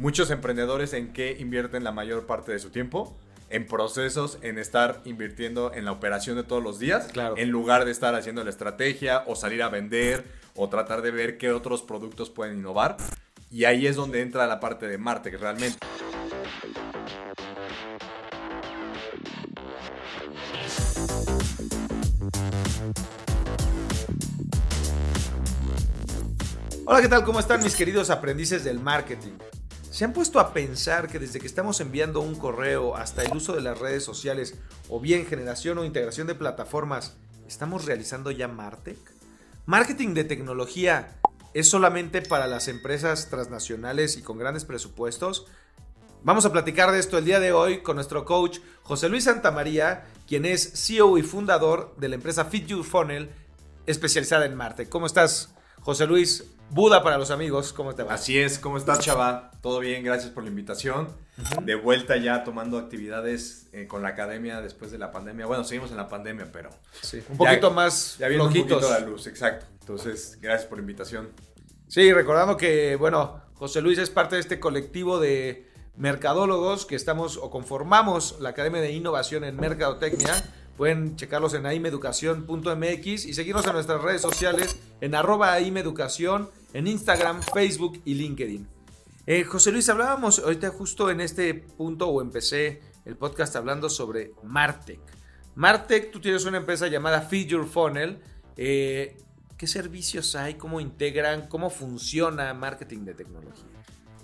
muchos emprendedores en qué invierten la mayor parte de su tiempo en procesos, en estar invirtiendo en la operación de todos los días, Claro. en lugar de estar haciendo la estrategia o salir a vender o tratar de ver qué otros productos pueden innovar. Y ahí es donde entra la parte de Martech realmente. Hola, ¿qué tal? ¿Cómo están mis queridos aprendices del marketing? ¿Se han puesto a pensar que desde que estamos enviando un correo hasta el uso de las redes sociales o bien generación o integración de plataformas, estamos realizando ya Martech? Marketing de tecnología es solamente para las empresas transnacionales y con grandes presupuestos. Vamos a platicar de esto el día de hoy con nuestro coach José Luis Santamaría, quien es CEO y fundador de la empresa Fit Your Funnel, especializada en Martech. ¿Cómo estás, José Luis? Buda para los amigos, ¿cómo te va? Así es, ¿cómo estás, chava? Todo bien, gracias por la invitación. De vuelta ya tomando actividades eh, con la academia después de la pandemia. Bueno, seguimos en la pandemia, pero Sí, un poquito más ya viene un poquito la luz, exacto. Entonces, gracias por la invitación. Sí, recordando que, bueno, José Luis es parte de este colectivo de mercadólogos que estamos o conformamos la Academia de Innovación en Mercadotecnia. Pueden checarlos en aimeducación.mx y seguirnos en nuestras redes sociales en arroba aimeducación, en Instagram, Facebook y LinkedIn. Eh, José Luis, hablábamos ahorita justo en este punto o empecé el podcast hablando sobre Martech. Martech, tú tienes una empresa llamada Your Funnel. Eh, ¿Qué servicios hay? ¿Cómo integran? ¿Cómo funciona marketing de tecnología?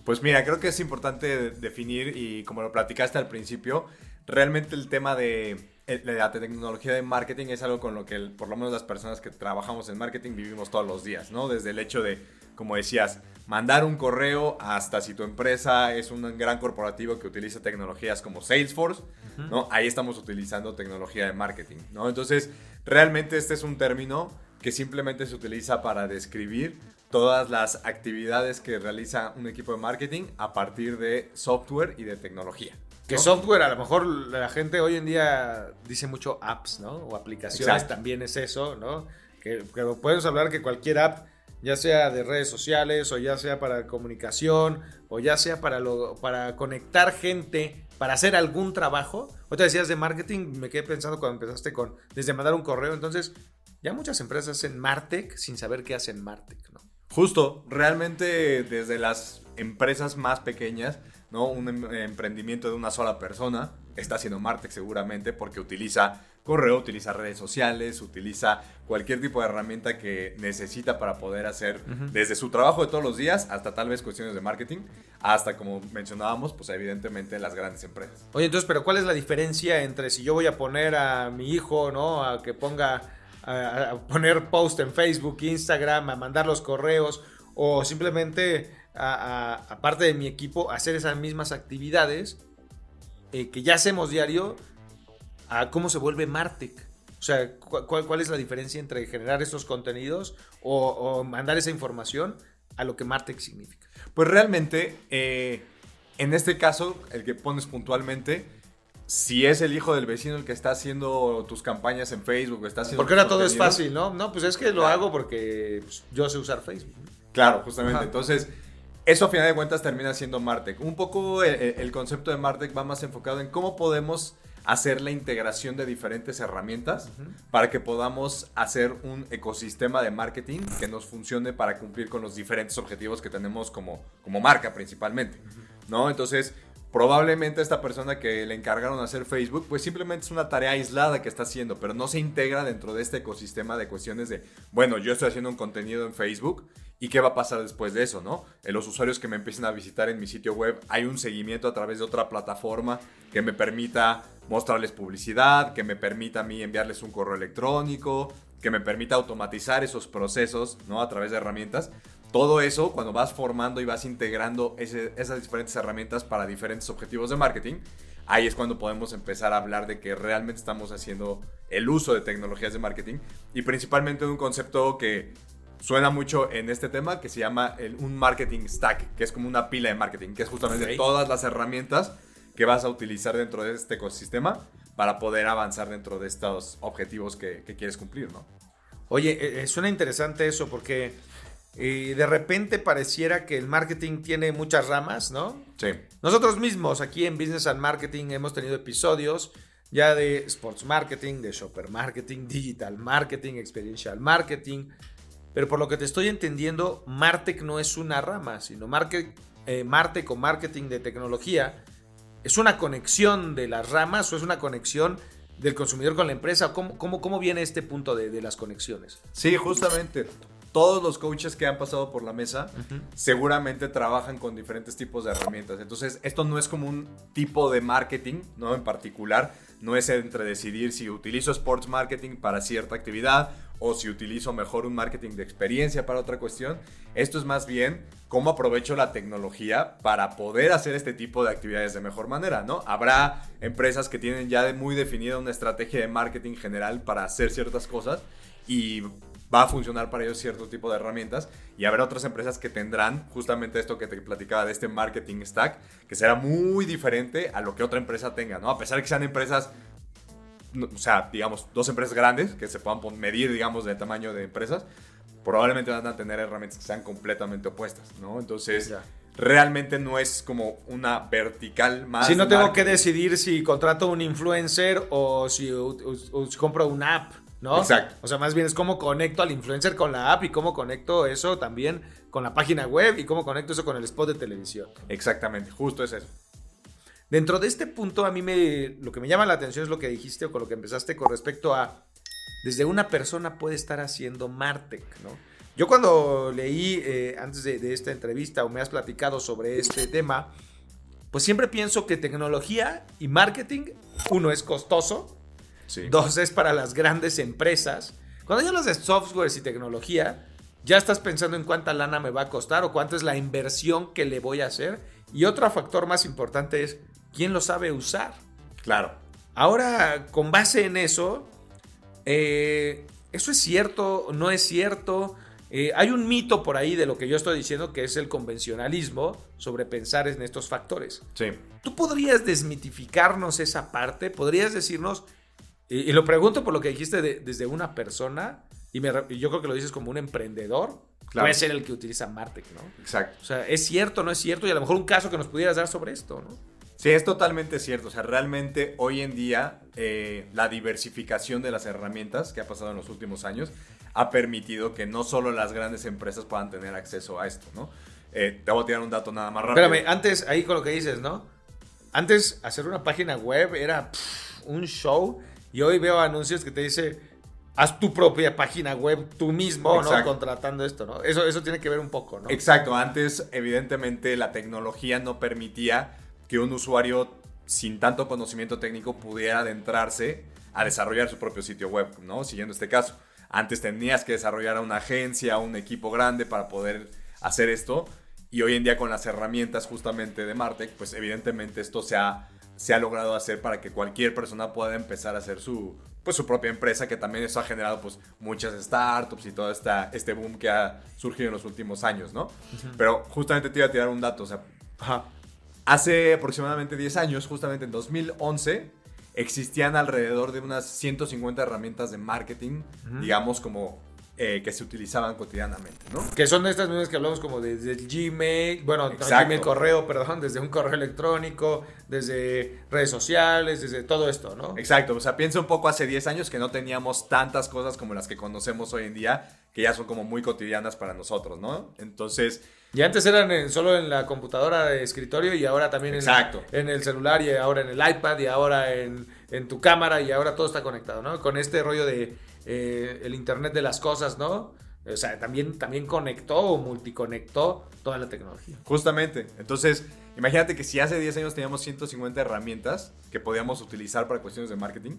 Pues mira, creo que es importante definir y como lo platicaste al principio, realmente el tema de la tecnología de marketing es algo con lo que por lo menos las personas que trabajamos en marketing vivimos todos los días, ¿no? Desde el hecho de, como decías, mandar un correo hasta si tu empresa es un gran corporativo que utiliza tecnologías como Salesforce, ¿no? Ahí estamos utilizando tecnología de marketing, ¿no? Entonces, realmente este es un término que simplemente se utiliza para describir todas las actividades que realiza un equipo de marketing a partir de software y de tecnología. Que ¿no? software, a lo mejor la gente hoy en día dice mucho apps, ¿no? O aplicaciones Exacto. también es eso, ¿no? Que, que podemos hablar que cualquier app, ya sea de redes sociales, o ya sea para comunicación, o ya sea para, lo, para conectar gente, para hacer algún trabajo. Otra decías de marketing, me quedé pensando cuando empezaste con, desde mandar un correo, entonces ya muchas empresas hacen Martech sin saber qué hacen Martech, ¿no? Justo, realmente desde las empresas más pequeñas, ¿no? Un em- emprendimiento de una sola persona está haciendo Martech seguramente porque utiliza correo, utiliza redes sociales, utiliza cualquier tipo de herramienta que necesita para poder hacer desde su trabajo de todos los días hasta tal vez cuestiones de marketing, hasta como mencionábamos, pues evidentemente las grandes empresas. Oye, entonces, pero ¿cuál es la diferencia entre si yo voy a poner a mi hijo, ¿no? A que ponga, a, a poner post en Facebook, Instagram, a mandar los correos, o simplemente, a- a- aparte de mi equipo, hacer esas mismas actividades eh, que ya hacemos diario, a cómo se vuelve Martech? O sea, ¿cu- ¿cuál, cuál es la diferencia entre generar estos contenidos o, o mandar esa información a lo que Martech significa? Pues realmente, eh, en este caso, el que pones puntualmente, si es el hijo del vecino el que está haciendo tus campañas en Facebook, está haciendo Porque ahora todo es fácil, ¿no? No, pues es que lo Claro. hago porque pues, yo sé usar Facebook. Claro, justamente. Ajá. Entonces, eso a final de cuentas termina siendo Martech. Un poco el, el concepto de Martech va más enfocado en cómo podemos hacer la integración de diferentes herramientas para que podamos hacer un ecosistema de marketing que nos funcione para cumplir con los diferentes objetivos que tenemos como, como marca principalmente. ¿No? Entonces, probablemente esta persona que le encargaron hacer Facebook, pues simplemente es una tarea aislada que está haciendo, pero no se integra dentro de este ecosistema de cuestiones de, bueno, yo estoy haciendo un contenido en Facebook y qué va a pasar después de eso, ¿no? En los usuarios que me empiecen a visitar en mi sitio web, hay un seguimiento a través de otra plataforma que me permita mostrarles publicidad, que me permita a mí enviarles un correo electrónico, que me permita automatizar esos procesos, ¿no? A través de herramientas. Todo eso, cuando vas formando y vas integrando esas diferentes herramientas para diferentes objetivos de marketing, ahí es cuando podemos empezar a hablar de que realmente estamos haciendo el uso de tecnologías de marketing y principalmente de un concepto que suena mucho en este tema que se llama el- un marketing stack, que es como una pila de marketing, que es justamente todas las herramientas que vas a utilizar dentro de este ecosistema para poder avanzar dentro de estos objetivos que, que quieres cumplir, ¿no? Oye, eh, eh, suena interesante eso porque Y de repente pareciera que el marketing tiene muchas ramas, ¿no? Sí. Nosotros mismos aquí en Business and Marketing hemos tenido episodios ya de sports marketing, de shopper marketing, digital marketing, experiential marketing. Pero por lo que te estoy entendiendo, Martech no es una rama, sino Martech, eh, Martech o marketing de tecnología es una conexión de las ramas o es una conexión del consumidor con la empresa. ¿Cómo, cómo, cómo viene este punto de, de las conexiones? Sí, justamente todos los coaches que han pasado por la mesa seguramente trabajan con diferentes tipos de herramientas. Entonces, esto no es como un tipo de marketing, ¿no? En particular, no es entre decidir si utilizo sports marketing para cierta actividad o si utilizo mejor un marketing de experiencia para otra cuestión. Esto es más bien cómo aprovecho la tecnología para poder hacer este tipo de actividades de mejor manera, ¿no? Habrá empresas que tienen ya muy definida una estrategia de marketing general para hacer ciertas cosas y va a funcionar para ellos cierto tipo de herramientas y habrá otras empresas que tendrán justamente esto que te platicaba de este marketing stack, que será muy diferente a lo que otra empresa tenga, ¿no? A pesar de que sean empresas, o sea, digamos, dos empresas grandes que se puedan medir, digamos, de tamaño de empresas, probablemente van a tener herramientas que sean completamente opuestas, ¿no? Entonces... realmente no es como una vertical más. Si no tengo que decidir si contrato un influencer o si, o si compro una app. ¿No? Exacto. O sea, más bien es cómo conecto al influencer con la app y cómo conecto eso también con la página web y cómo conecto eso con el spot de televisión. Exactamente, justo es eso. Dentro de este punto, a mí me, lo que me llama la atención es lo que dijiste o con lo que empezaste con respecto a, desde una persona puede estar haciendo Martech, ¿no? Yo cuando leí eh, antes de, de esta entrevista o me has platicado sobre este tema, pues siempre pienso que tecnología y marketing, uno es costoso, Dos es para las grandes empresas. Cuando ya hablas de softwares y tecnología, ya estás pensando en cuánta lana me va a costar o cuánta es la inversión que le voy a hacer. Y otro factor más importante es quién lo sabe usar. Claro. Ahora, con base en eso, eh, ¿eso es cierto? ¿No es cierto? Eh, hay un mito por ahí de lo que yo estoy diciendo que es el convencionalismo sobre pensar en estos factores. Sí. ¿Tú podrías desmitificarnos esa parte? ¿Podrías decirnos y, lo pregunto por lo que dijiste desde una persona, y, yo creo que lo dices como un emprendedor, puede ser el que utiliza Martech, ¿no? Exacto. O sea, ¿es cierto, no es cierto? Y a lo mejor un caso que nos pudieras dar sobre esto, ¿no? Sí, es totalmente cierto. O sea, realmente hoy en día eh, la diversificación de las herramientas que ha pasado en los últimos años ha permitido que no solo las grandes empresas puedan tener acceso a esto, ¿no? Eh, te voy a tirar un dato nada más rápido. Espérame, antes, ahí con lo que dices, ¿no? Antes hacer una página web era un show y hoy veo anuncios que te dice, haz tu propia página web tú mismo, ¿no? Contratando esto, ¿no? Eso, eso tiene que ver un poco, ¿no? Exacto. Antes, evidentemente, la tecnología no permitía que un usuario sin tanto conocimiento técnico pudiera adentrarse a desarrollar su propio sitio web, ¿no? Siguiendo este caso. Antes tenías que desarrollar a una agencia, un equipo grande para poder hacer esto. Y hoy en día con las herramientas justamente de Martech, pues evidentemente esto se ha se ha logrado hacer para que cualquier persona pueda empezar a hacer su, pues, su propia empresa, que también eso ha generado pues, muchas startups y todo esta, este boom que ha surgido en los últimos años, ¿no? Pero justamente te iba a tirar un dato, o sea, hace aproximadamente 10 años, justamente en 2011, existían alrededor de unas 150 herramientas de marketing, digamos como eh, que se utilizaban cotidianamente, ¿no? Que son estas mismas que hablamos como desde el Gmail, bueno, Gmail correo, perdón, desde un correo electrónico, desde redes sociales, desde todo esto, ¿no? Exacto, o sea, piensa un poco hace 10 años que no teníamos tantas cosas como las que conocemos hoy en día, que ya son como muy cotidianas para nosotros, ¿no? Entonces... Y antes eran solo en la computadora de escritorio y ahora también en, Exacto. en el celular y ahora en el iPad y ahora en, en tu cámara y ahora todo está conectado, ¿no? Con este rollo de eh, el Internet de las cosas, ¿no? O sea, también, también conectó o multiconectó toda la tecnología. Justamente. Entonces, imagínate que si hace 10 años teníamos 150 herramientas que podíamos utilizar para cuestiones de marketing,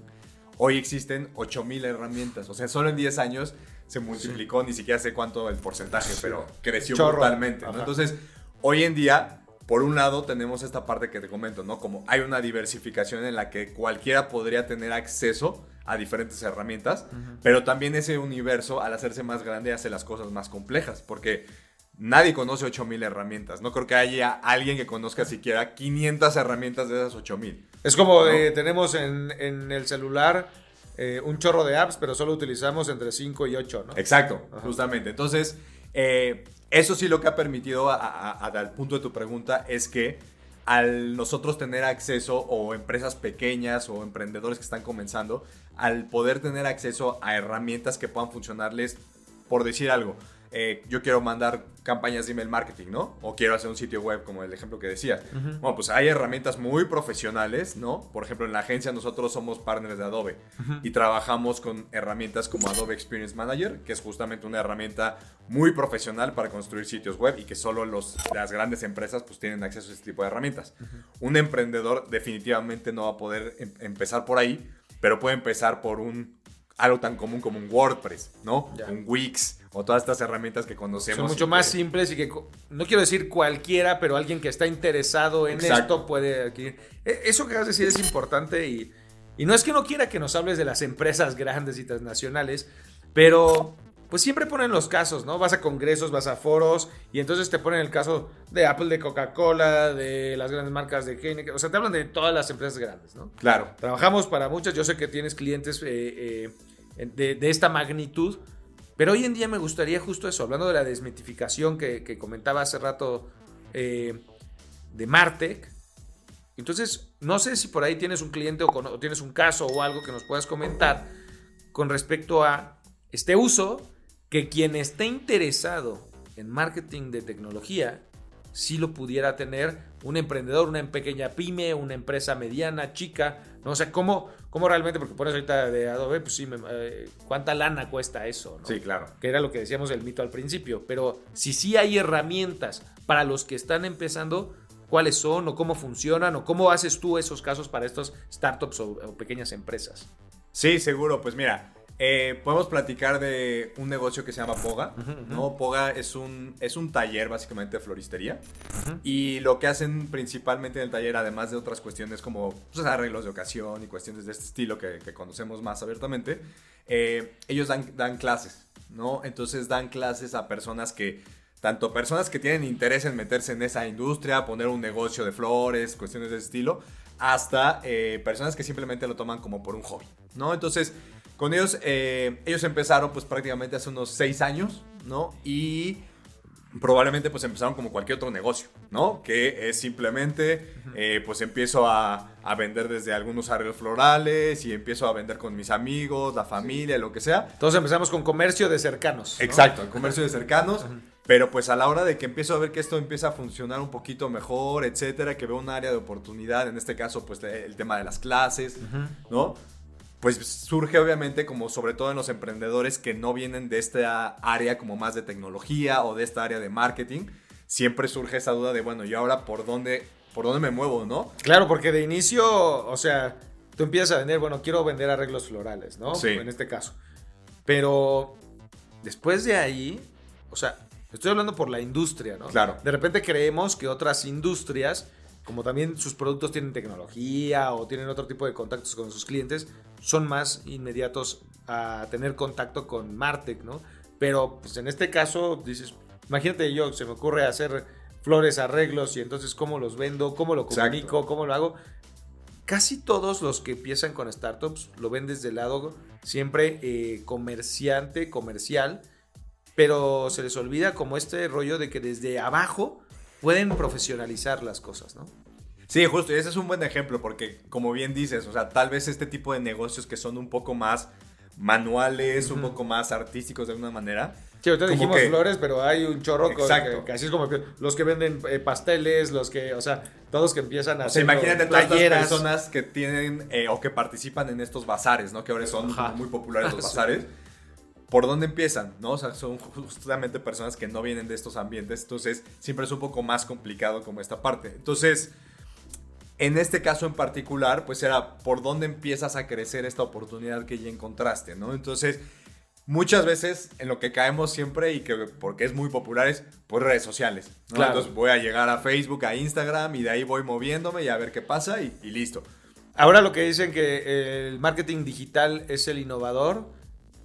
hoy existen 8000 herramientas. O sea, solo en 10 años se multiplicó, ni siquiera sé cuánto el porcentaje, pero creció brutalmente. Entonces, hoy en día, por un lado, tenemos esta parte que te comento, ¿no? Como hay una diversificación en la que cualquiera podría tener acceso a diferentes herramientas, pero también ese universo al hacerse más grande hace las cosas más complejas, porque nadie conoce 8000 herramientas, no creo que haya alguien que conozca siquiera 500 herramientas de esas 8000. Es como tenemos en, el celular eh, un chorro de apps, pero solo utilizamos entre 5 y 8, ¿no? Exacto, justamente. Entonces, Eh, eso sí lo que ha permitido, al punto de tu pregunta, es que al nosotros tener acceso, o empresas pequeñas o emprendedores que están comenzando, al poder tener acceso a herramientas que puedan funcionarles, por decir algo, eh, yo quiero mandar campañas de email marketing, ¿no? O quiero hacer un sitio web, como el ejemplo que decía. Bueno, pues hay herramientas muy profesionales, ¿no? Por ejemplo, en la agencia nosotros somos partners de Adobe y trabajamos con herramientas como Adobe Experience Manager, que es justamente una herramienta muy profesional para construir sitios web y que solo los, las grandes empresas pues tienen acceso a este tipo de herramientas. Un emprendedor definitivamente no va a poder em, empezar por ahí, pero puede empezar por un algo tan común como un WordPress, ¿no? Un Wix o todas estas herramientas que conocemos. Son mucho más simples y que no quiero decir cualquiera, pero alguien que está interesado en esto puede adquirir. E, eso que vas a decir es importante y, y no es que no quiera que nos hables de las empresas grandes y transnacionales, pero pues siempre ponen los casos, ¿no? Vas a congresos, vas a foros y entonces te ponen el caso de Apple, de Coca-Cola, de las grandes marcas de Heineken, o sea, te hablan de todas las empresas grandes, ¿no? Claro. Trabajamos para muchas, yo sé que tienes clientes eh, eh, de, esta magnitud. Pero hoy en día me gustaría justo eso, hablando de la desmitificación que, comentaba hace rato eh, de Martec. Entonces, no sé si por ahí tienes un cliente o, tienes un caso o algo que nos puedas comentar con respecto a este uso que quien esté interesado en marketing de tecnología si lo pudiera tener un emprendedor, una pequeña pyme, una empresa mediana, chica, ¿no? O sea, ¿cómo, cómo realmente, porque pones ahorita de Adobe, pues sí, eh, ¿cuánta lana cuesta eso? Sí, claro. Que era lo que decíamos del mito al principio, pero si sí hay herramientas para los que están empezando, ¿cuáles son o cómo funcionan o cómo haces tú esos casos para estos startups o pequeñas empresas? Sí, seguro, pues mira, eh, podemos platicar de un negocio que se llama Poga. ¿no? Poga es un, es un taller básicamente de floristería. Y lo que hacen principalmente en el taller, además de otras cuestiones como pues, arreglos de ocasión y cuestiones de este estilo que, conocemos más abiertamente, eh, ellos dan, dan clases. ¿no? Entonces dan clases a personas que tanto personas que tienen interés en meterse en esa industria, poner un negocio de flores, cuestiones de ese estilo, hasta eh, personas que simplemente lo toman como por un hobby, ¿no? Entonces, con ellos, eh, ellos empezaron pues prácticamente hace unos seis años, ¿no? Y probablemente pues empezaron como cualquier otro negocio, ¿no? Que es simplemente, eh, pues empiezo a, vender desde algunos arreglos florales y empiezo a vender con mis amigos, la familia, lo que sea. Todos empezamos con comercio de cercanos. Exacto, comercio de cercanos. Pero pues a la hora de que empiezo a ver que esto empieza a funcionar un poquito mejor, etcétera, que veo un área de oportunidad, en este caso pues el tema de las clases, ¿no? Pues surge obviamente como sobre todo en los emprendedores que no vienen de esta área como más de tecnología o de esta área de marketing, siempre surge esa duda de, bueno, ¿y ahora por dónde, por dónde me muevo, no? Claro, porque de inicio, o sea, tú empiezas a vender, bueno, quiero vender arreglos florales, ¿no? Sí. En este caso. Pero después de ahí, o sea, estoy hablando por la industria, ¿no? Claro. De repente creemos que otras industrias como también sus productos tienen tecnología o tienen otro tipo de contactos con sus clientes, son más inmediatos a tener contacto con Martec, ¿no? Pero pues en este caso, dices, imagínate yo, se me ocurre hacer flores, arreglos y entonces cómo los vendo, cómo lo comunico, cómo lo hago. Casi todos los que empiezan con startups lo ven desde el lado siempre eh, comerciante, comercial, pero se les olvida como este rollo de que desde abajo pueden profesionalizar las cosas, ¿no? Sí, justo, y ese es un buen ejemplo, porque como bien dices, o sea, tal vez este tipo de negocios que son un poco más manuales, un poco más artísticos de alguna manera. Sí, ahorita dijimos flores, pero hay un chorro Exacto. Que, así es como los que venden eh, pasteles, los que, o sea, todos que empiezan a hacer. imagínate todas las personas que tienen eh, o que participan en estos bazares, ¿no? Que ahora son muy populares los bazares. ¿Por dónde empiezan? ¿no? O sea, son justamente personas que no vienen de estos ambientes, entonces siempre es un poco más complicado como esta parte. Entonces, en este caso en particular, pues era por dónde empiezas a crecer esta oportunidad que ya encontraste, ¿no? Entonces, muchas veces en lo que caemos siempre y que porque es muy popular es por redes sociales. ¿no? Entonces voy a llegar a Facebook, a Instagram y de ahí voy moviéndome y a ver qué pasa y, y listo. Ahora lo que dicen que el marketing digital es el innovador,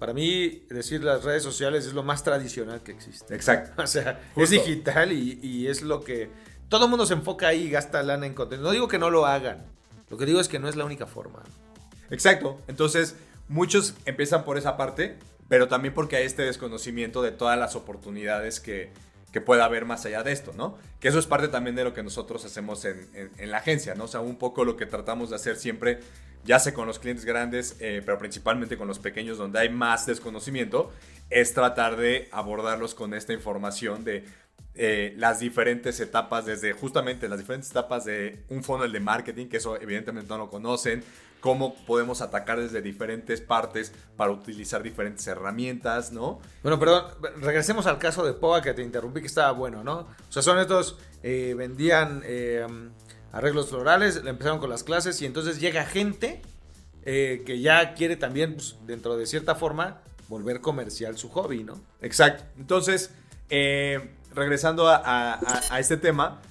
para mí, decir las redes sociales es lo más tradicional que existe. Exacto. O sea, es digital y, es lo que... Todo el mundo se enfoca ahí y gasta lana en contenido. No digo que no lo hagan. Lo que digo es que no es la única forma. Exacto. Entonces, muchos empiezan por esa parte, pero también porque hay este desconocimiento de todas las oportunidades que, que pueda haber más allá de esto, ¿no? Que eso es parte también de lo que nosotros hacemos en, en, la agencia, ¿no? O sea, un poco lo que tratamos de hacer siempre, ya sea con los clientes grandes, eh, pero principalmente con los pequeños, donde hay más desconocimiento, es tratar de abordarlos con esta información de eh, las diferentes etapas, desde justamente las diferentes etapas de un funnel de marketing, que eso evidentemente no lo conocen, cómo podemos atacar desde diferentes partes para utilizar diferentes herramientas, ¿no? Bueno, perdón, regresemos al caso de Poa que te interrumpí, que estaba bueno, ¿no? O sea, son estos, eh, vendían arreglos florales, empezaron con las clases y entonces llega gente que ya quiere también, pues, dentro de cierta forma, volver comercial su hobby, ¿no? Exacto. Entonces, regresando a, este tema,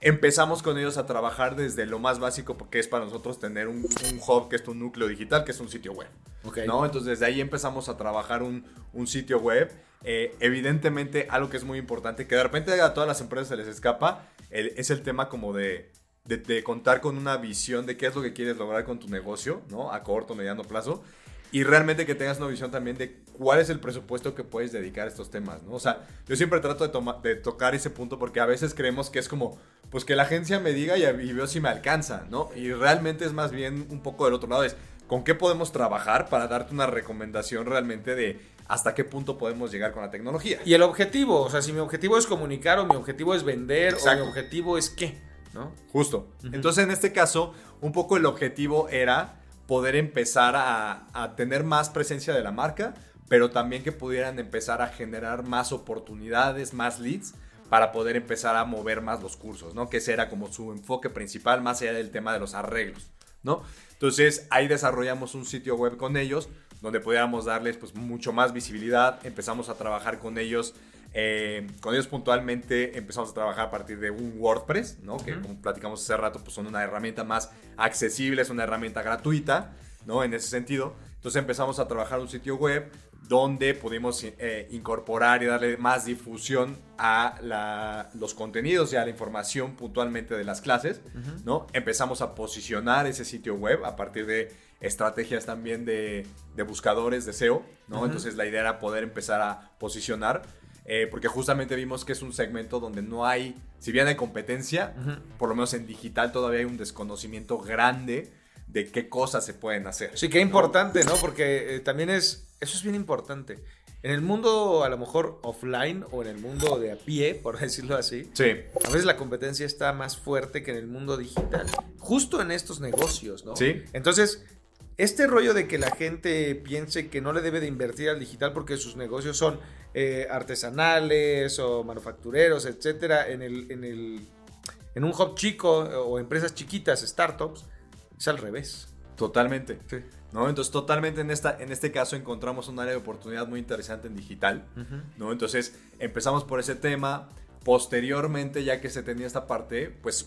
empezamos con ellos a trabajar desde lo más básico, porque es para nosotros tener un, hub que es un núcleo digital, que es un sitio web. ¿no? Entonces, desde ahí empezamos a trabajar un, sitio web. Eh, evidentemente, algo que es muy importante, que de repente a todas las empresas se les escapa, es el tema como de, de, contar con una visión de qué es lo que quieres lograr con tu negocio, ¿no? A corto, mediano plazo y realmente que tengas una visión también de cuál es el presupuesto que puedes dedicar a estos temas, ¿no? O sea, yo siempre trato de, de tocar ese punto porque a veces creemos que es como, pues que la agencia me diga y, y, veo si me alcanza, ¿no? Y realmente es más bien un poco del otro lado, es con qué podemos trabajar para darte una recomendación realmente de hasta qué punto podemos llegar con la tecnología. Y el objetivo, o sea, si mi objetivo es comunicar o mi objetivo es vender o mi objetivo es qué, ¿no? Justo. Entonces, en este caso, un poco el objetivo era poder empezar a, tener más presencia de la marca, pero también que pudieran empezar a generar más oportunidades, más leads para poder empezar a mover más los cursos, ¿no? Que ese era como su enfoque principal, más allá del tema de los arreglos, ¿no? Entonces ahí desarrollamos un sitio web con ellos, donde pudiéramos darles pues mucho más visibilidad, empezamos a trabajar con ellos eh, con ellos puntualmente empezamos a trabajar a partir de un WordPress, ¿no? Que como platicamos hace rato, pues son una herramienta más accesible, es una herramienta gratuita, ¿no? En ese sentido. Entonces empezamos a trabajar un sitio web donde pudimos eh, incorporar y darle más difusión a los contenidos y a la información puntualmente de las clases, ¿no? Empezamos a posicionar ese sitio web a partir de estrategias también de, buscadores de SEO, ¿no? Entonces la idea era poder empezar a posicionar eh, porque justamente vimos que es un segmento donde no hay, si bien hay competencia, por lo menos en digital todavía hay un desconocimiento grande de qué cosas se pueden hacer. Sí, qué importante, ¿no? Porque eh, también es, eso es bien importante. En el mundo a lo mejor offline o en el mundo de a pie, por decirlo así, sí. a veces la competencia está más fuerte que en el mundo digital. Justo en estos negocios, ¿no? Sí. Entonces, este rollo de que la gente piense que no le debe de invertir al digital porque sus negocios son eh, artesanales o manufactureros, etcétera, en, el, en, el, en un hub chico o empresas chiquitas, startups, es al revés. Totalmente. ¿no? Entonces, totalmente en, esta, en este caso encontramos un área de oportunidad muy interesante en digital. ¿no? Entonces, empezamos por ese tema. Posteriormente, ya que se tenía esta parte, pues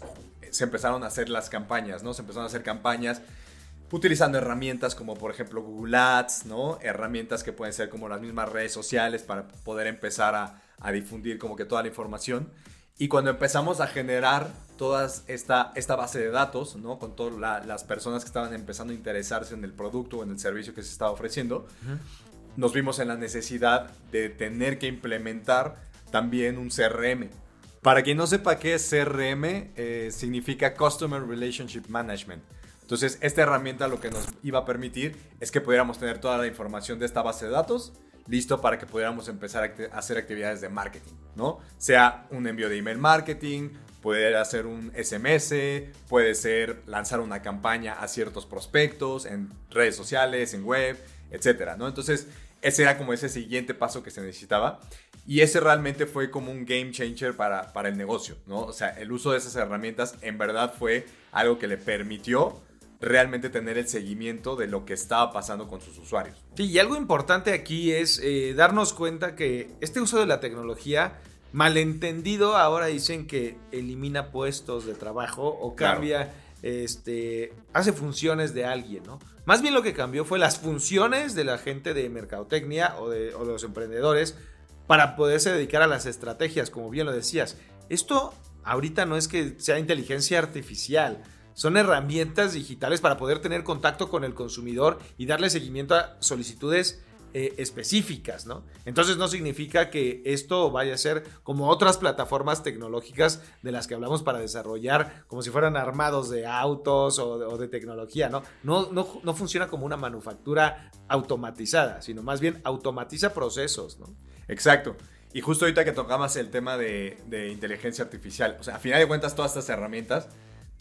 se empezaron a hacer las campañas, ¿no? Se empezaron a hacer campañas utilizando herramientas como por ejemplo Google Ads, ¿no? Herramientas que pueden ser como las mismas redes sociales para poder empezar a, difundir como que toda la información. Y cuando empezamos a generar toda esta, esta base de datos, ¿no? Con todas las personas que estaban empezando a interesarse en el producto o en el servicio que se estaba ofreciendo, nos vimos en la necesidad de tener que implementar también un CRM. Para quien no sepa qué es CRM, eh, significa Customer Relationship Management. Entonces, esta herramienta lo que nos iba a permitir es que pudiéramos tener toda la información de esta base de datos listo para que pudiéramos empezar a hacer actividades de marketing, ¿no? Sea un envío de email marketing, puede hacer un SMS, puede ser lanzar una campaña a ciertos prospectos en redes sociales, en web, etcétera, ¿no? Entonces, ese era como ese siguiente paso que se necesitaba. Y ese realmente fue como un game changer para, para el negocio, ¿no? O sea, el uso de esas herramientas en verdad fue algo que le permitió realmente tener el seguimiento de lo que estaba pasando con sus usuarios. Sí, y algo importante aquí es eh, darnos cuenta que este uso de la tecnología, malentendido, ahora dicen que elimina puestos de trabajo o cambia, este, hace funciones de alguien, ¿no? Más bien lo que cambió fue las funciones de la gente de mercadotecnia o de, o de los emprendedores para poderse dedicar a las estrategias, como bien lo decías. Esto ahorita no es que sea inteligencia artificial, son herramientas digitales para poder tener contacto con el consumidor y darle seguimiento a solicitudes eh, específicas, ¿no? Entonces no significa que esto vaya a ser como otras plataformas tecnológicas de las que hablamos para desarrollar como si fueran armados de autos o de, tecnología, ¿no? No, ¿no? no funciona como una manufactura automatizada, sino más bien automatiza procesos, ¿no? Exacto. Y justo ahorita que tocamos el tema de, de inteligencia artificial, o sea, a final de cuentas todas estas herramientas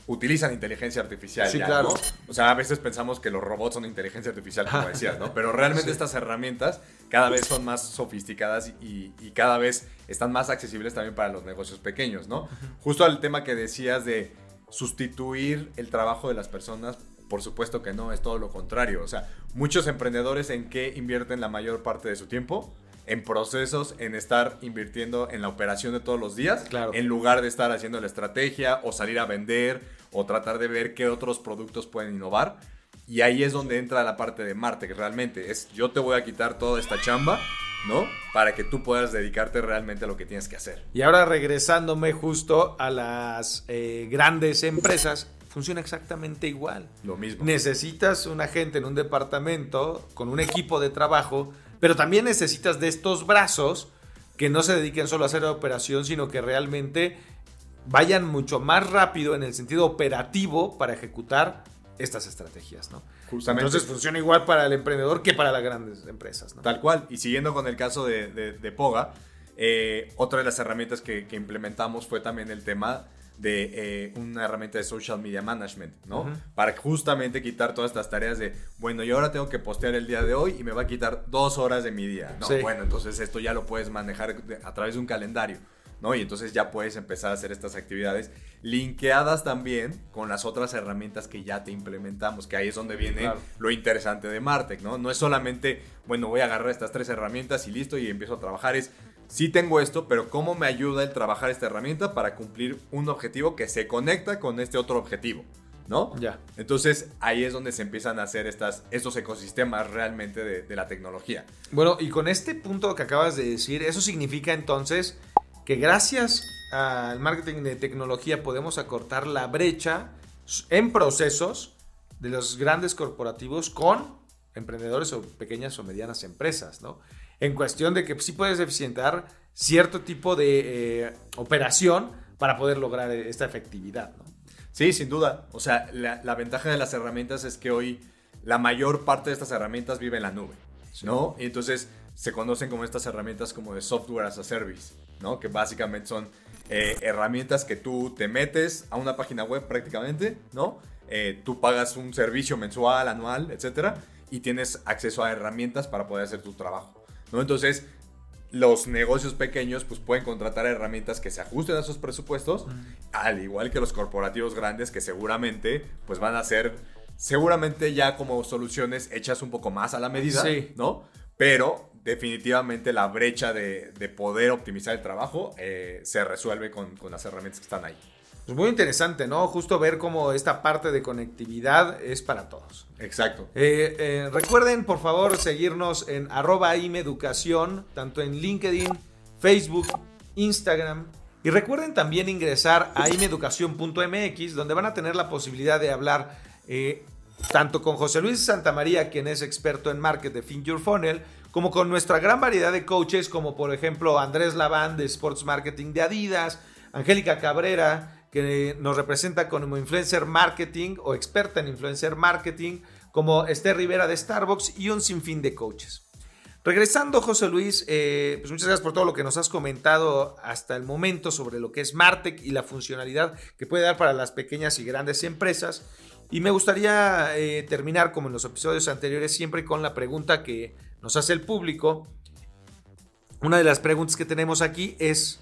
utilizan inteligencia artificial. Sí, claro. O sea, a veces pensamos que los robots son inteligencia artificial, como decías, ¿no? Pero realmente estas herramientas cada vez son más sofisticadas y, cada vez están más accesibles también para los negocios pequeños, ¿no? Justo al tema que decías de sustituir el trabajo de las personas, por supuesto que no, es todo lo contrario. O sea, muchos emprendedores en qué invierten la mayor parte de su tiempo en procesos, en estar invirtiendo en la operación de todos los días, claro. en lugar de estar haciendo la estrategia o salir a vender o tratar de ver qué otros productos pueden innovar. Y ahí es donde entra la parte de Marte, que realmente es yo te voy a quitar toda esta chamba, ¿no? Para que tú puedas dedicarte realmente a lo que tienes que hacer. Y ahora regresándome justo a las eh, grandes empresas, funciona exactamente igual. Lo mismo. Necesitas un agente en un departamento con un equipo de trabajo pero también necesitas de estos brazos que no se dediquen solo a hacer operación, sino que realmente vayan mucho más rápido en el sentido operativo para ejecutar estas estrategias, ¿no? Justamente. Entonces funciona igual para el emprendedor que para las grandes empresas, ¿no? Tal cual. Y siguiendo con el caso de, Poga, eh, otra de las herramientas que, que, implementamos fue también el tema de eh, una herramienta de social media management, ¿no? Para justamente quitar todas estas tareas de, bueno, yo ahora tengo que postear el día de hoy y me va a quitar dos horas de mi día. No, bueno, entonces esto ya lo puedes manejar a través de un calendario. ¿no? Y entonces ya puedes empezar a hacer estas actividades linkeadas también con las otras herramientas que ya te implementamos, que ahí es donde viene lo interesante de Martech, ¿no? No es solamente, bueno, voy a agarrar estas tres herramientas y listo y empiezo a trabajar, es sí tengo esto, pero ¿cómo me ayuda el trabajar esta herramienta para cumplir un objetivo que se conecta con este otro objetivo? ¿No? Ya. Entonces ahí es donde se empiezan a hacer estas, estos ecosistemas realmente de, de la tecnología. Bueno, y con este punto que acabas de decir, eso significa entonces que gracias al marketing de tecnología podemos acortar la brecha en procesos de los grandes corporativos con emprendedores o pequeñas o medianas empresas, ¿no? En cuestión de que sí puedes eficientar cierto tipo de eh, operación para poder lograr esta efectividad. ¿no? Sí, sin duda. O sea, la, ventaja de las herramientas es que hoy la mayor parte de estas herramientas vive en la nube, ¿no? Y entonces se conocen como estas herramientas como de software as a service, ¿no? Que básicamente son eh, herramientas que tú te metes a una página web prácticamente, ¿no? Eh, tú pagas un servicio mensual, anual, etcétera, y tienes acceso a herramientas para poder hacer tu trabajo. ¿No? Entonces, los negocios pequeños pues pueden contratar herramientas que se ajusten a sus presupuestos, al igual que los corporativos grandes que seguramente pues van a ser seguramente ya como soluciones hechas un poco más a la medida, ¿no? Pero definitivamente la brecha de, poder optimizar el trabajo eh, se resuelve con, con las herramientas que están ahí. Pues muy interesante, ¿no? Justo ver cómo esta parte de conectividad es para todos. Exacto. Eh, eh, recuerden, por favor, seguirnos en arroba imeducación, tanto en LinkedIn, Facebook, Instagram. Y recuerden también ingresar a imeducación.mx, donde van a tener la posibilidad de hablar eh, tanto con José Luis Santamaría, quien es experto en marketing de Your Funnel, como con nuestra gran variedad de coaches, como por ejemplo Andrés Laván de Sports Marketing de Adidas, Angélica Cabrera que nos representa como influencer marketing o experta en influencer marketing, como Esther Rivera de Starbucks y un sinfín de coaches. Regresando, José Luis, eh, pues muchas gracias por todo lo que nos has comentado hasta el momento sobre lo que es Martech y la funcionalidad que puede dar para las pequeñas y grandes empresas. Y me gustaría eh, terminar, como en los episodios anteriores, siempre con la pregunta que nos hace el público. Una de las preguntas que tenemos aquí es,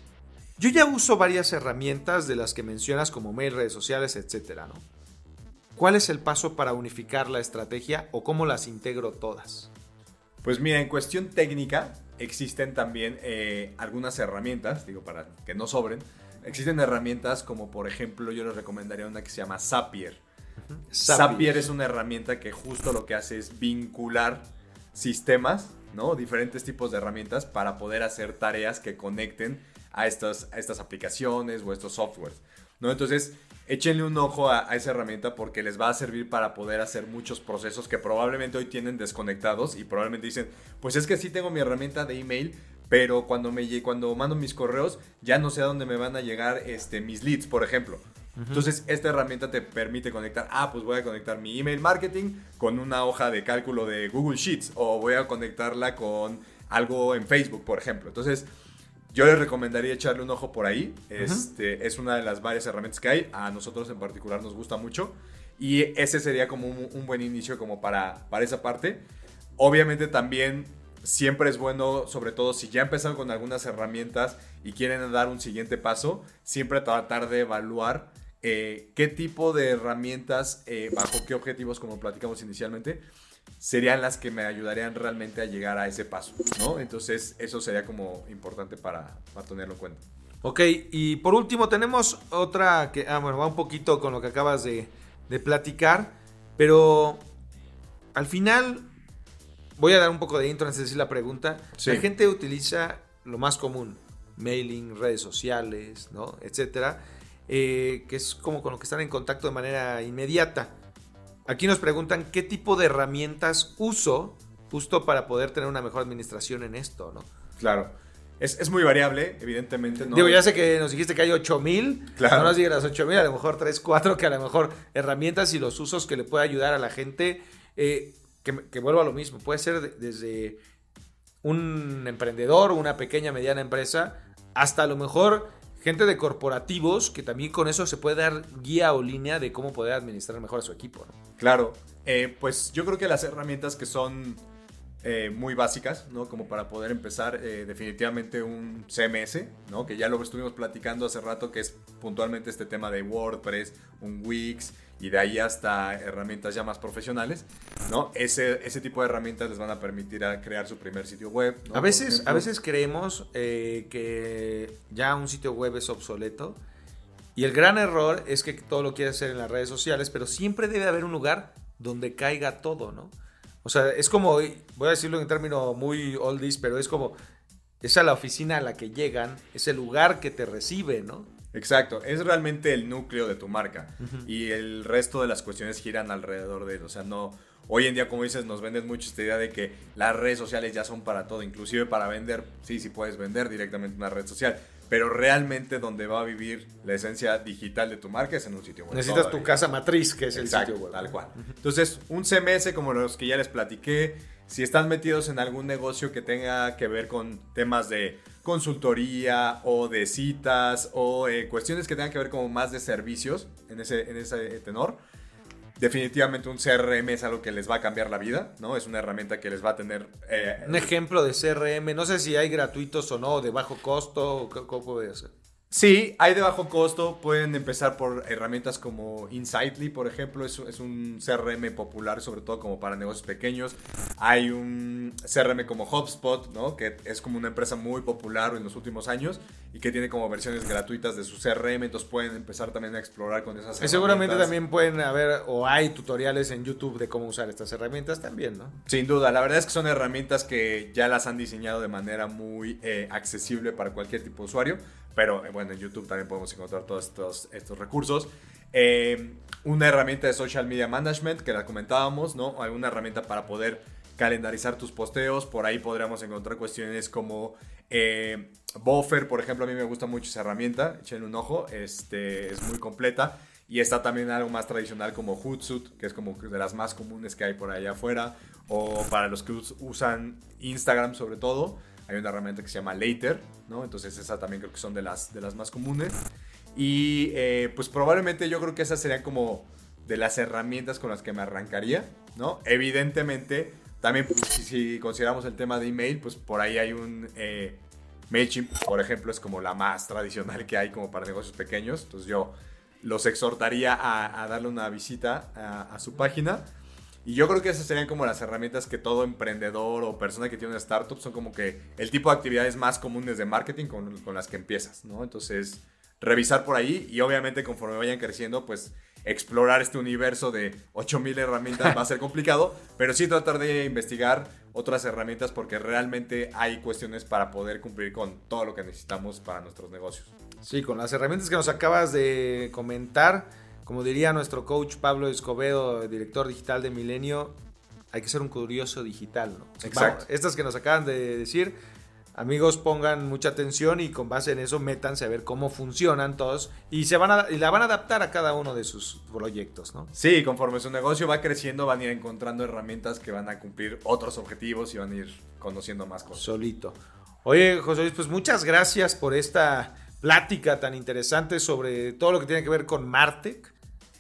yo ya uso varias herramientas de las que mencionas como mail, redes sociales, ¿no? ¿Cuál es el paso para unificar la estrategia o cómo las integro todas? Pues mira, en cuestión técnica existen también eh, algunas herramientas, digo, para que no sobren. Existen herramientas como por ejemplo yo les recomendaría una que se llama Zapier. Zapier es una herramienta que justo lo que hace es vincular sistemas, ¿no? Diferentes tipos de herramientas para poder hacer tareas que conecten a estas, estas aplicaciones o estos softwares. ¿no? Entonces, échenle un ojo a, esa herramienta porque les va a servir para poder hacer muchos procesos que probablemente hoy tienen desconectados y probablemente dicen, pues es que sí tengo mi herramienta de email, pero cuando, me, cuando mando mis correos ya no sé a dónde me van a llegar este, mis leads, por ejemplo. Entonces, esta herramienta te permite conectar, ah, pues voy a conectar mi email marketing con una hoja de cálculo de Google Sheets o voy a conectarla con algo en Facebook, por ejemplo. Entonces, yo les recomendaría echarle un ojo por ahí. Este, es una de las varias herramientas que hay. A nosotros en particular nos gusta mucho. Y ese sería como un, buen inicio como para, para esa parte. Obviamente también siempre es bueno, sobre todo si ya empezaron con algunas herramientas y quieren dar un siguiente paso, siempre tratar de evaluar eh, qué tipo de herramientas, eh, bajo qué objetivos, como platicamos inicialmente, serían las que me ayudarían realmente a llegar a ese paso, ¿no? Entonces, eso sería como importante para, tenerlo en cuenta. Ok, y por último tenemos otra que, ah, bueno, va un poquito con lo que acabas de, platicar, pero al final voy a dar un poco de intro antes de decir la pregunta. La gente utiliza lo más común, mailing, redes sociales, ¿no? Etcétera, eh, que es como con lo que están en contacto de manera inmediata. Aquí nos preguntan qué tipo de herramientas uso justo para poder tener una mejor administración en esto, ¿no? Claro. Es, muy variable, evidentemente. ¿no? Digo, ya sé que nos dijiste que hay 8000. Claro. No nos digas las 8000, a lo mejor 3, 4, que a lo mejor herramientas y los usos que le puede ayudar a la gente. Eh, que, que vuelva a lo mismo. Puede ser desde un emprendedor, una pequeña, mediana empresa, hasta a lo mejor gente de corporativos que también con eso se puede dar guía o línea de cómo poder administrar mejor a su equipo. Claro, eh, pues yo creo que las herramientas que son eh, muy básicas, ¿no? Como para poder empezar eh, definitivamente un CMS, ¿no? Que ya lo estuvimos platicando hace rato, que es puntualmente este tema de WordPress, un Wix, y de ahí hasta herramientas ya más profesionales, ¿no? Ese, ese tipo de herramientas les van a permitir a crear su primer sitio web. A, veces, a veces creemos eh, que ya un sitio web es obsoleto y el gran error es que todo lo quiere hacer en las redes sociales, pero siempre debe haber un lugar donde caiga todo, ¿no? O sea, es como, voy a decirlo en términos muy oldies, pero es como, es a la oficina a la que llegan, es el lugar que te recibe, ¿no? Exacto, es realmente el núcleo de tu marca y el resto de las cuestiones giran alrededor de eso. O sea, no, hoy en día, como dices, nos venden mucho esta idea de que las redes sociales ya son para todo, inclusive para vender. Sí, sí puedes vender directamente una red social, pero realmente donde va a vivir la esencia digital de tu marca es en un sitio web. Necesitas tu casa matriz, que es el sitio web. Tal cual. Entonces, un CMS como los que ya les platiqué, si están metidos en algún negocio que tenga que ver con temas de consultoría o de citas o eh, cuestiones que tengan que ver como más de servicios en ese, en ese tenor. Definitivamente un CRM es algo que les va a cambiar la vida, ¿no? Es una herramienta que les va a tener... Eh, un ejemplo de CRM, no sé si hay gratuitos o no, de bajo costo, ¿cómo puede ser? Sí, hay de bajo costo. Pueden empezar por herramientas como Insightly, por ejemplo. Es, es, un CRM popular, sobre todo como para negocios pequeños. Hay un CRM como HubSpot, ¿no? Que es como una empresa muy popular en los últimos años y que tiene como versiones gratuitas de su CRM. Entonces pueden empezar también a explorar con esas herramientas. Y seguramente también pueden haber o hay tutoriales en YouTube de cómo usar estas herramientas también, ¿no? Sin duda. La verdad es que son herramientas que ya las han diseñado de manera muy eh, accesible para cualquier tipo de usuario pero eh, bueno, en YouTube también podemos encontrar todos estos, estos recursos. Eh, una herramienta de social media management que la comentábamos, ¿no? Alguna herramienta para poder calendarizar tus posteos. Por ahí podríamos encontrar cuestiones como eh, Buffer, por ejemplo. A mí me gusta mucho esa herramienta. Echen un ojo. Este, es muy completa. Y está también algo más tradicional como Hootsuite, que es como de las más comunes que hay por allá afuera. O para los que usan Instagram sobre todo hay una herramienta que se llama Later, ¿no? Entonces esa también creo que son de las, de las más comunes. Y eh, pues probablemente yo creo que esas serían como de las herramientas con las que me arrancaría, ¿no? Evidentemente, también si, consideramos el tema de email, pues por ahí hay un... Eh, MailChimp, por ejemplo, es como la más tradicional que hay como para negocios pequeños. Entonces yo los exhortaría a, darle una visita a, a su página. Y yo creo que esas serían como las herramientas que todo emprendedor o persona que tiene una startup son como que el tipo de actividades más comunes de marketing con, con las que empiezas, ¿no? Entonces, revisar por ahí y obviamente conforme vayan creciendo, pues explorar este universo de 8000 herramientas va a ser complicado, pero sí tratar de investigar otras herramientas porque realmente hay cuestiones para poder cumplir con todo lo que necesitamos para nuestros negocios. Sí, con las herramientas que nos acabas de comentar, como diría nuestro coach Pablo Escobedo, director digital de Milenio, hay que ser un curioso digital, ¿no? Exacto. estas que nos acaban de decir, amigos, pongan mucha atención y con base en eso métanse a ver cómo funcionan todos y se van a, y la van a adaptar a cada uno de sus proyectos, ¿no? Sí, conforme su negocio va creciendo, van a ir encontrando herramientas que van a cumplir otros objetivos y van a ir conociendo más cosas. Solito. Oye, José Luis, pues muchas gracias por esta plática tan interesante sobre todo lo que tiene que ver con Martec.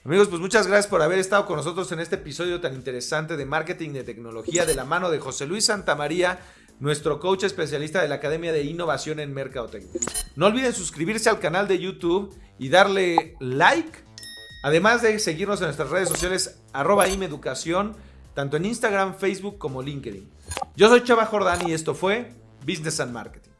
Amigos, pues muchas gracias por haber estado con nosotros en este episodio tan interesante de marketing de tecnología de la mano de José Luis Santamaría, nuestro coach especialista de la Academia de Innovación en Mercadotecnia. No olviden suscribirse al canal de YouTube y darle like, además de seguirnos en nuestras redes sociales arroba imeducación, tanto en Instagram, Facebook como LinkedIn. Yo soy Chava Jordán y esto fue Business and Marketing.